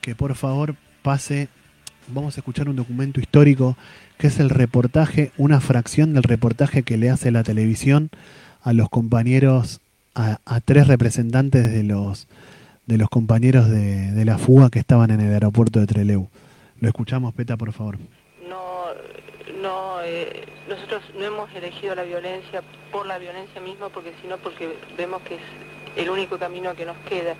que por favor pase, vamos a escuchar un documento histórico que es el reportaje, una fracción del reportaje que le hace la televisión a los compañeros, a, tres representantes de los, de los compañeros de, de la fuga que estaban en el aeropuerto de Treleu. Lo escuchamos, Peta, por favor. No, no, eh, nosotros no hemos elegido la violencia por la violencia misma, porque sino porque vemos que es el único camino que nos queda.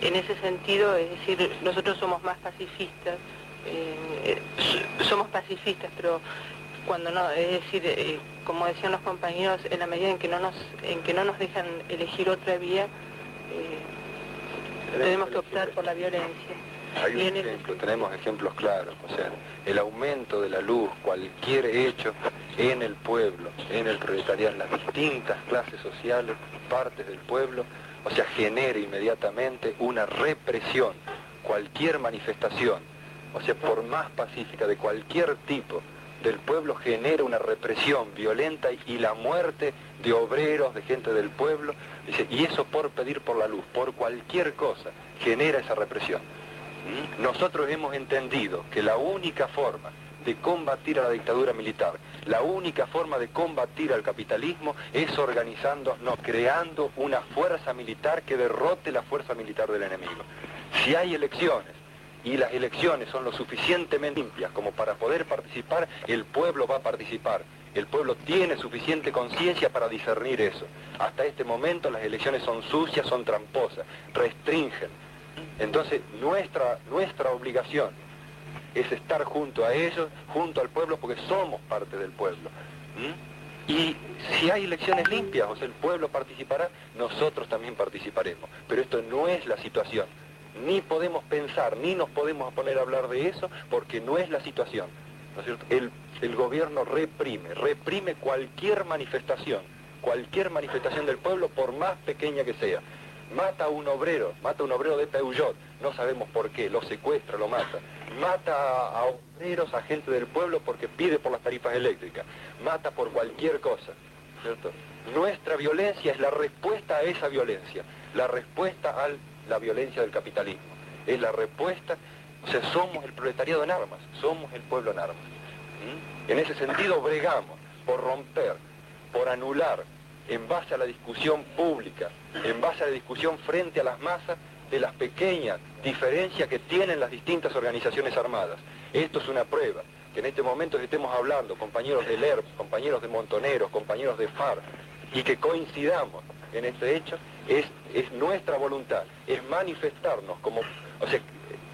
en ese sentido, es decir, nosotros somos más pacifistas, eh, somos pacifistas, pero cuando no, es decir, eh, como decían los compañeros, en la medida en que no nos, en que no nos dejan elegir otra vía, tenemos que optar por la violencia. Hay un ejemplo, tenemos ejemplos claros, o sea, el aumento de la luz, cualquier hecho en el pueblo, en el proletariado, en las distintas clases sociales, partes del pueblo, o sea, genera inmediatamente una represión, cualquier manifestación, o sea, por más pacífica de cualquier tipo del pueblo genera una represión violenta y la muerte de obreros, de gente del pueblo, y eso por pedir por la luz, por cualquier cosa, genera esa represión. ¿Mm? Nosotros hemos entendido que la única forma de combatir a la dictadura militar, la única forma de combatir al capitalismo es organizándonos, creando una fuerza militar que derrote la fuerza militar del enemigo. Si hay elecciones y las elecciones son lo suficientemente limpias como para poder participar, el pueblo va a participar. El pueblo tiene suficiente conciencia para discernir eso. Hasta este momento las elecciones son sucias, son tramposas, restringen, entonces, nuestra, nuestra obligación es estar junto a ellos, junto al pueblo, porque somos parte del pueblo. Y si hay elecciones limpias, o sea, el pueblo participará, nosotros también participaremos. Pero esto no es la situación. Ni podemos pensar, ni nos podemos poner a hablar de eso, porque no es la situación. El, el gobierno reprime, reprime cualquier manifestación, cualquier manifestación del pueblo, por más pequeña que sea mata a un obrero, mata a un obrero de Peugeot, no sabemos por qué, lo secuestra, lo mata, mata a obreros, a gente del pueblo porque pide por las tarifas eléctricas, mata por cualquier cosa, ¿cierto? Nuestra violencia es la respuesta a esa violencia, la respuesta a la violencia del capitalismo, es la respuesta, o sea, somos el proletariado en armas, somos el pueblo en armas. En ese sentido bregamos por romper, por anular, en base a la discusión pública, en base a la discusión frente a las masas de las pequeñas diferencias que tienen las distintas organizaciones armadas. Esto es una prueba, que en este momento estemos hablando, compañeros del ERP, compañeros de Montoneros, compañeros de FARC, y que coincidamos en este hecho, es, es nuestra voluntad, es manifestarnos como, o sea,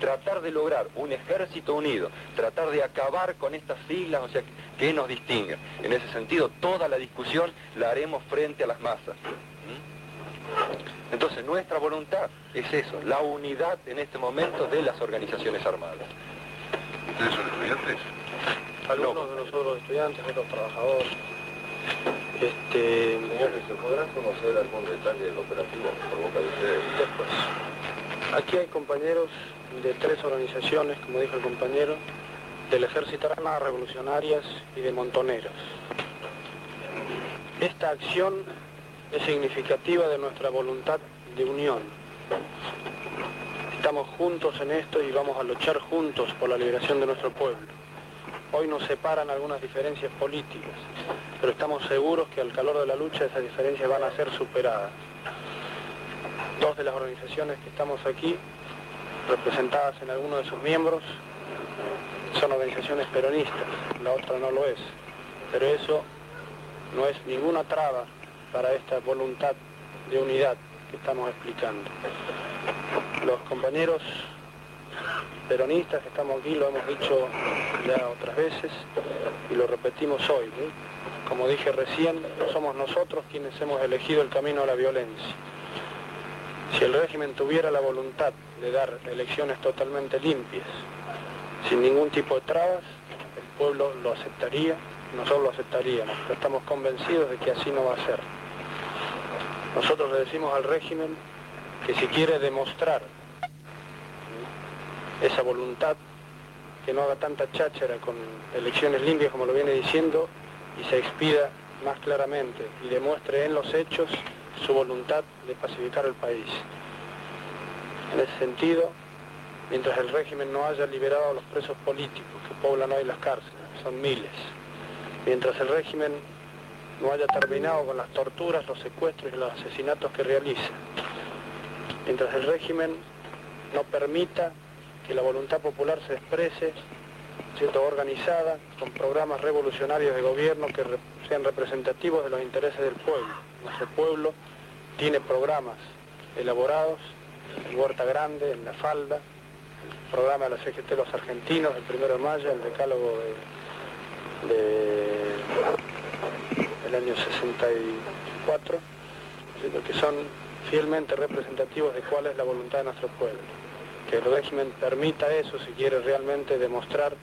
tratar de lograr un ejército unido, tratar de acabar con estas siglas, o sea, que nos distinguen. En ese sentido, toda la discusión la haremos frente a las masas. ¿Mm? Entonces, nuestra voluntad es eso, la unidad en este momento de las organizaciones armadas. ¿Ustedes son estudiantes? Algunos de nosotros estudiantes, otros trabajadores. Este... Señores, ¿se podrán conocer algún detalle del operativo por boca de ustedes? Después. Aquí hay compañeros de tres organizaciones, como dijo el compañero, del Ejército Armadas Revolucionarias y de Montoneros. Esta acción es significativa de nuestra voluntad de unión. Estamos juntos en esto y vamos a luchar juntos por la liberación de nuestro pueblo. Hoy nos separan algunas diferencias políticas, pero estamos seguros que al calor de la lucha esas diferencias van a ser superadas. Dos de las organizaciones que estamos aquí, representadas en alguno de sus miembros, son organizaciones peronistas, la otra no lo es. Pero eso no es ninguna traba para esta voluntad de unidad que estamos explicando. Los compañeros peronistas que estamos aquí lo hemos dicho ya otras veces y lo repetimos hoy. Como dije recién, somos nosotros quienes hemos elegido el camino a la violencia. Si el régimen tuviera la voluntad de dar elecciones totalmente limpias, sin ningún tipo de trabas, el pueblo lo aceptaría, nosotros lo aceptaríamos, pero estamos convencidos de que así no va a ser. Nosotros le decimos al régimen que si quiere demostrar esa voluntad, que no haga tanta cháchara con elecciones limpias como lo viene diciendo y se expida más claramente y demuestre en los hechos su voluntad de pacificar el país. En ese sentido, mientras el régimen no haya liberado a los presos políticos que poblan hoy las cárceles, son miles, mientras el régimen no haya terminado con las torturas, los secuestros y los asesinatos que realiza, mientras el régimen no permita que la voluntad popular se exprese, siendo organizada, con programas revolucionarios de gobierno que sean representativos de los intereses del pueblo. Nuestro pueblo tiene programas elaborados en Huerta Grande, en La Falda, el programa de la CGT Los Argentinos, el primero de mayo, el decálogo de, del año 64, que son fielmente representativos de cuál es la voluntad de nuestro pueblo. Que el régimen permita eso si quiere realmente demostrar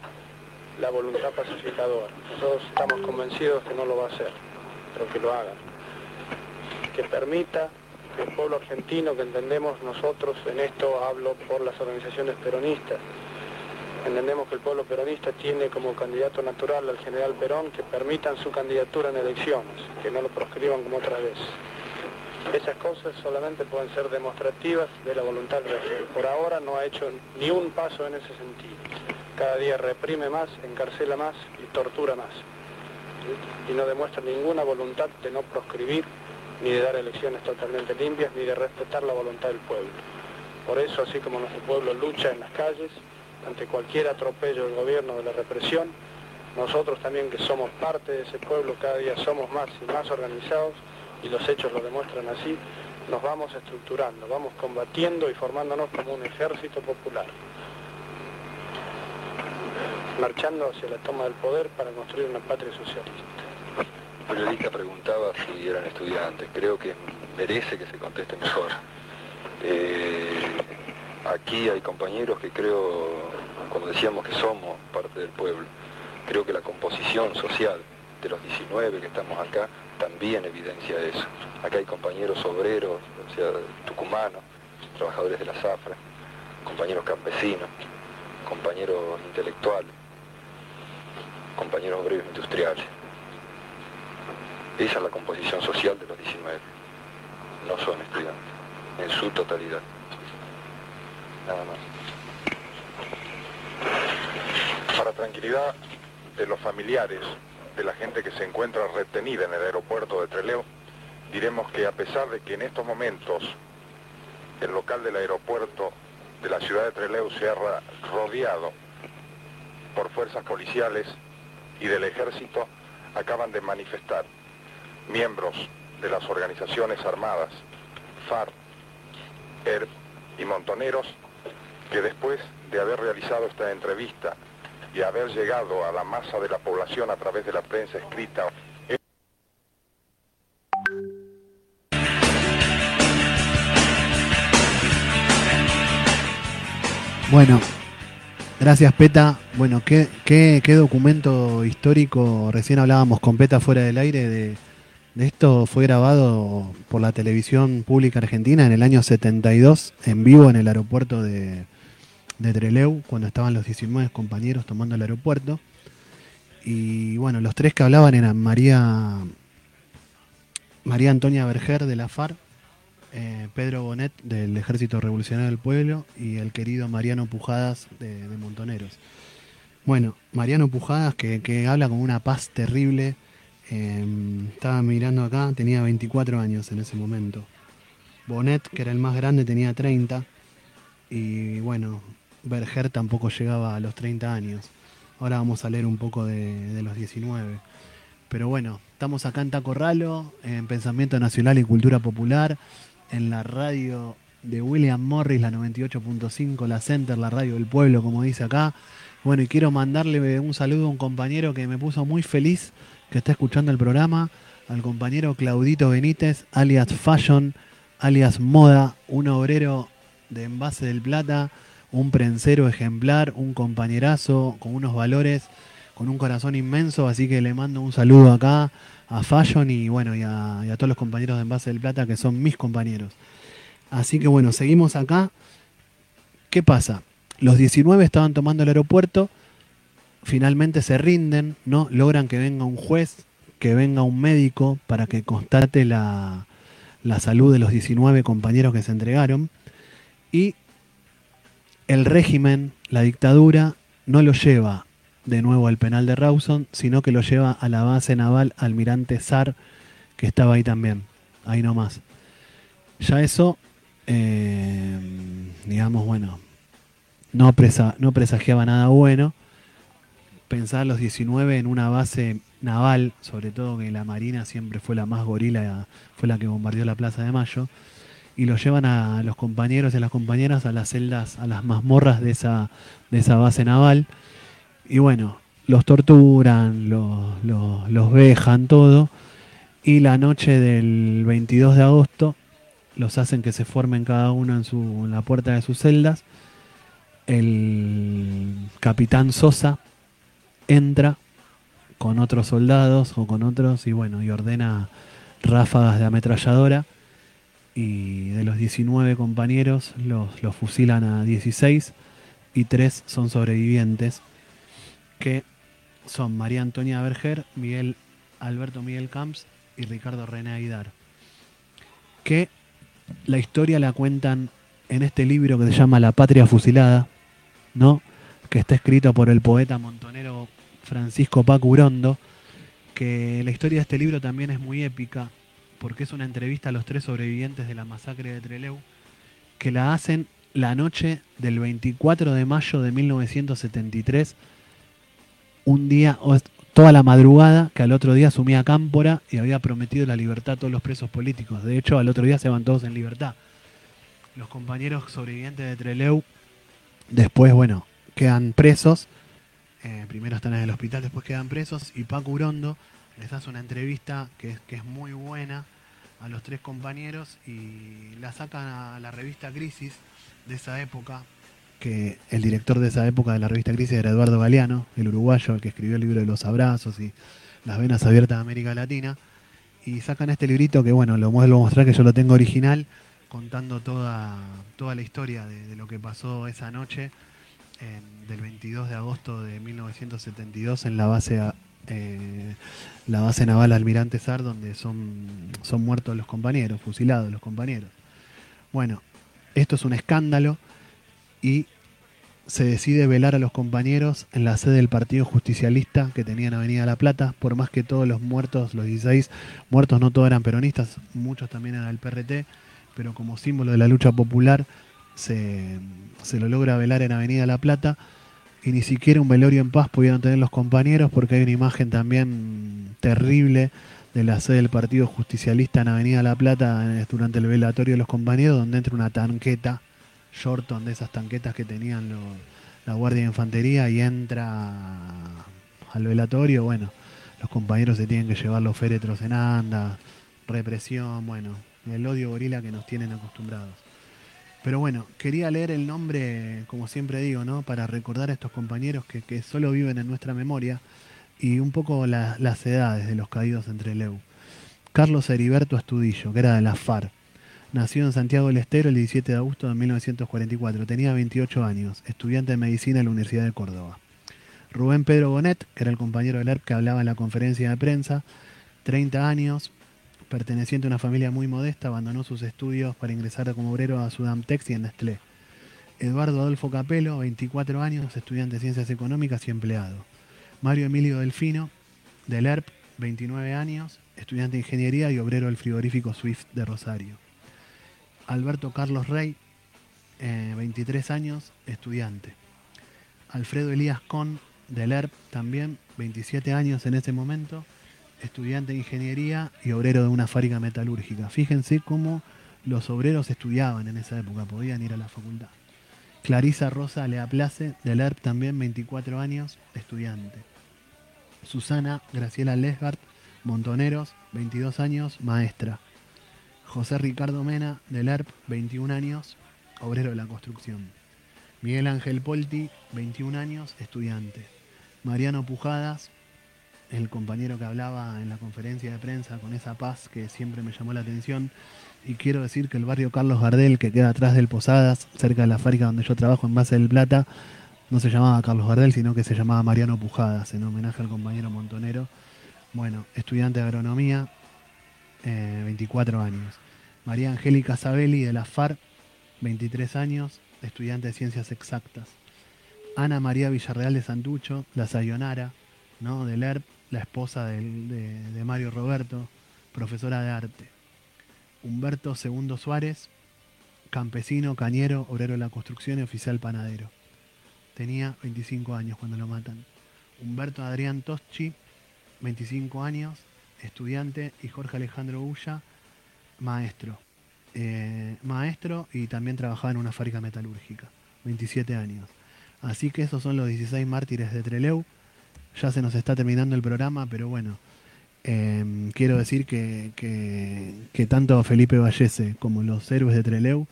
la voluntad pacificadora. Nosotros estamos convencidos que no lo va a hacer, pero que lo haga. Que permita que el pueblo argentino, que entendemos nosotros, en esto hablo por las organizaciones peronistas, entendemos que el pueblo peronista tiene como candidato natural al general Perón, que permitan su candidatura en elecciones, que no lo proscriban como otra vez. Esas cosas solamente pueden ser demostrativas de la voluntad del régimen. Por ahora no ha hecho ni un paso en ese sentido cada día reprime más, encarcela más y tortura más. Y no demuestra ninguna voluntad de no proscribir, ni de dar elecciones totalmente limpias, ni de respetar la voluntad del pueblo. Por eso, así como nuestro pueblo lucha en las calles, ante cualquier atropello del gobierno de la represión, nosotros también que somos parte de ese pueblo, cada día somos más y más organizados, y los hechos lo demuestran así, nos vamos estructurando, vamos combatiendo y formándonos como un ejército popular marchando hacia la toma del poder para construir una patria socialista. El periodista preguntaba si eran estudiantes. Creo que merece que se conteste mejor. Eh, aquí hay compañeros que creo, como decíamos que somos parte del pueblo, creo que la composición social de los 19 que estamos acá también evidencia eso. Acá hay compañeros obreros, o sea, tucumanos, trabajadores de la zafra, compañeros campesinos, compañeros intelectuales compañeros obreros industriales. Esa es la composición social de los 19. No son estudiantes, en su totalidad. Nada más. Para tranquilidad de los familiares de la gente que se encuentra retenida en el aeropuerto de Treleo, diremos que a pesar de que en estos momentos el local del aeropuerto de la ciudad de Trelew se ha rodeado por fuerzas policiales y del ejército acaban de manifestar miembros de las organizaciones armadas, FARC, ERP y Montoneros, que después de haber realizado esta entrevista y haber llegado a la masa de la población a través de la prensa escrita, Bueno, Gracias, Peta. Bueno, ¿qué, qué, documento histórico? Recién hablábamos con Peta fuera del aire de, esto. Fue grabado por la televisión pública argentina en el año 72, en vivo en el aeropuerto de, de Treleu, cuando estaban los 19 compañeros tomando el aeropuerto. Y bueno, los tres que hablaban eran María, María Antonia Berger de la FARC, eh, Pedro Bonet del Ejército Revolucionario del Pueblo y el querido Mariano Pujadas de, Montoneros. Bueno, Mariano Pujadas que, habla con una paz terrible. Em, estaba mirando acá, tenía 24 años en ese momento. Bonet, que era el más grande, tenía 30. Y bueno, Berger tampoco llegaba a los 30 años. Ahora vamos a leer un poco de, los 19. Pero bueno, estamos acá en Tacorralo, en Pensamiento Nacional y Cultura Popular en la radio de William Morris, la 98.5, la Center, la radio del pueblo, como dice acá. Bueno, y quiero mandarle un saludo a un compañero que me puso muy feliz que está escuchando el programa, al compañero Claudito Benítez, alias Fashion, alias Moda, un obrero de envase del plata, un prensero ejemplar, un compañerazo con unos valores, con un corazón inmenso, así que le mando un saludo acá a Fashion y bueno, y a, todos los compañeros de Envase del Plata que son mis compañeros. Así que bueno, seguimos acá. ¿Qué pasa? Los 19 estaban tomando el aeropuerto, finalmente se rinden, ¿no? Logran que venga un juez, que venga un médico para que constate la, la salud de los 19 compañeros que se entregaron. Y el régimen, la dictadura, no lo lleva de nuevo al penal de Rawson, sino que lo lleva a la base naval Almirante Sar, que estaba ahí también, ahí nomás. Ya eso, eh, digamos, bueno, no, presa, no presagiaba nada bueno. Pensar los 19 en una base naval, sobre todo que la Marina siempre fue la más gorila, fue la que bombardeó la Plaza de Mayo. Y lo llevan a los compañeros y a las compañeras a las celdas, a las mazmorras de esa, de esa base naval. Y bueno, los torturan, los, los, los vejan, todo. Y la noche del 22 de agosto los hacen que se formen cada uno en, su, en la puerta de sus celdas. El capitán Sosa entra con otros soldados o con otros y bueno, y ordena ráfagas de ametralladora y de los 19 compañeros los, los fusilan a 16 y tres son sobrevivientes que son María Antonia Berger, Miguel Alberto Miguel Camps y Ricardo René Aguilar. Que la historia la cuentan en este libro que se llama La Patria Fusilada, ¿no? Que está escrito por el poeta montonero Francisco Pacurondo, que la historia de este libro también es muy épica, porque es una entrevista a los tres sobrevivientes de la masacre de Trelew, que la hacen la noche del 24 de mayo de 1973, un día, toda la madrugada, que al otro día asumía Cámpora y había prometido la libertad a todos los presos políticos. De hecho, al otro día se van todos en libertad. Los compañeros sobrevivientes de Treleu, después, bueno, quedan presos. Eh, primero están en el hospital, después quedan presos. Y Paco Urondo les hace una entrevista que es, que es muy buena a los tres compañeros y la sacan a la revista Crisis de esa época, que el director de esa época de la revista Crisis era Eduardo Galeano, el uruguayo, el que escribió el libro de los abrazos y las venas abiertas de América Latina. Y sacan este librito que, bueno, lo vuelvo a mostrar que yo lo tengo original, contando toda, toda la historia de, lo que pasó esa noche del 22 de agosto de 1972 en la base, eh, la base naval Almirante Sar, donde son, son muertos los compañeros, fusilados los compañeros. Bueno, esto es un escándalo y se decide velar a los compañeros en la sede del Partido Justicialista que tenía en Avenida La Plata, por más que todos los muertos, los 16 muertos no todos eran peronistas, muchos también eran del PRT, pero como símbolo de la lucha popular se, se lo logra velar en Avenida La Plata y ni siquiera un velorio en paz pudieron tener los compañeros porque hay una imagen también terrible de la sede del Partido Justicialista en Avenida La Plata durante el velatorio de los compañeros donde entra una tanqueta Shorton de esas tanquetas que tenían la Guardia de Infantería y entra al velatorio, bueno, los compañeros se tienen que llevar los féretros en anda, represión, bueno, el odio gorila que nos tienen acostumbrados. Pero bueno, quería leer el nombre, como siempre digo, ¿no? Para recordar a estos compañeros que, que solo viven en nuestra memoria y un poco la, las edades de los caídos entre Leu. Carlos Heriberto Astudillo, que era de la FARC. Nació en Santiago del Estero el 17 de agosto de 1944. Tenía 28 años, estudiante de medicina en la Universidad de Córdoba. Rubén Pedro Bonet, que era el compañero del ERP que hablaba en la conferencia de prensa, 30 años, perteneciente a una familia muy modesta, abandonó sus estudios para ingresar como obrero a Sudamtex y en Nestlé. Eduardo Adolfo Capelo, 24 años, estudiante de Ciencias Económicas y empleado. Mario Emilio Delfino, del ERP, 29 años, estudiante de Ingeniería y obrero del frigorífico Swift de Rosario. Alberto Carlos Rey, eh, 23 años, estudiante. Alfredo Elías Con, del ERP, también, 27 años en ese momento, estudiante de ingeniería y obrero de una fábrica metalúrgica. Fíjense cómo los obreros estudiaban en esa época, podían ir a la facultad. Clarisa Rosa Leaplace, del ERP, también 24 años, estudiante. Susana Graciela Lesgart, Montoneros, 22 años, maestra. José Ricardo Mena, del ERP, 21 años, obrero de la construcción. Miguel Ángel Polti, 21 años, estudiante. Mariano Pujadas, el compañero que hablaba en la conferencia de prensa con esa paz que siempre me llamó la atención. Y quiero decir que el barrio Carlos Gardel, que queda atrás del Posadas, cerca de la fábrica donde yo trabajo en Base del Plata, no se llamaba Carlos Gardel, sino que se llamaba Mariano Pujadas, en homenaje al compañero montonero. Bueno, estudiante de agronomía, eh, 24 años. María Angélica Sabelli de la FAR, 23 años, estudiante de ciencias exactas. Ana María Villarreal de Santucho, la Sayonara, ¿no? del ERP, la esposa de, de Mario Roberto, profesora de arte. Humberto Segundo Suárez, campesino, cañero, obrero de la construcción y oficial panadero. Tenía 25 años cuando lo matan. Humberto Adrián Toschi, 25 años, estudiante, y Jorge Alejandro Ulla, maestro. eh, maestro y también trabajaba en una fábrica metalúrgica, 27 años. Así que esos son los 16 mártires de Treleu. Ya se nos está terminando el programa, pero bueno, em, quiero decir que, tanto Felipe Vallese como los héroes de Treleu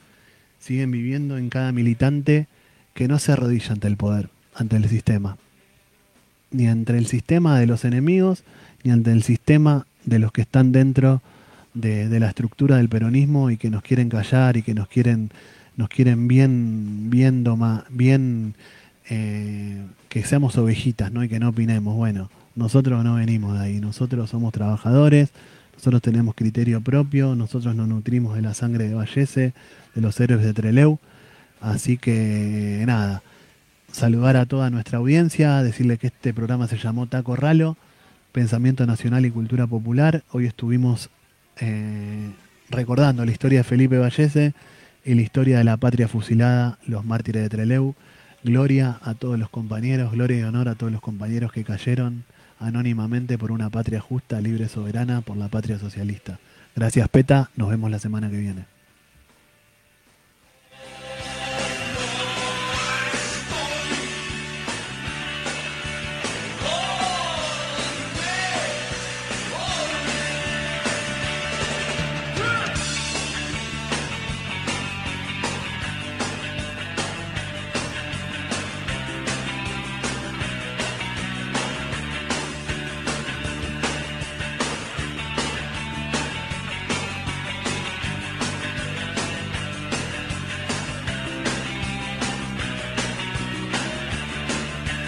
siguen viviendo en cada militante que no se arrodilla ante el poder, ante el sistema. Ni ante el sistema de los enemigos, ni ante el sistema de los que están dentro de, la estructura del peronismo y que nos quieren callar y que nos quieren nos quieren bien, bien, bien eh, que seamos ovejitas, ¿no? Y que no opinemos. Bueno, nosotros no venimos de ahí, nosotros somos trabajadores, nosotros tenemos criterio propio, nosotros nos nutrimos de la sangre de Vallese, de los héroes de Treleu. Así que nada, saludar a toda nuestra audiencia, decirle que este programa se llamó Taco Ralo, Pensamiento Nacional y Cultura Popular. Hoy estuvimos eh, recordando la historia de Felipe Vallese y la historia de la patria fusilada, los mártires de Treleu. Gloria a todos los compañeros, gloria y honor a todos los compañeros que cayeron anónimamente por una patria justa, libre, soberana, por la patria socialista. Gracias, Peta. Nos vemos la semana que viene.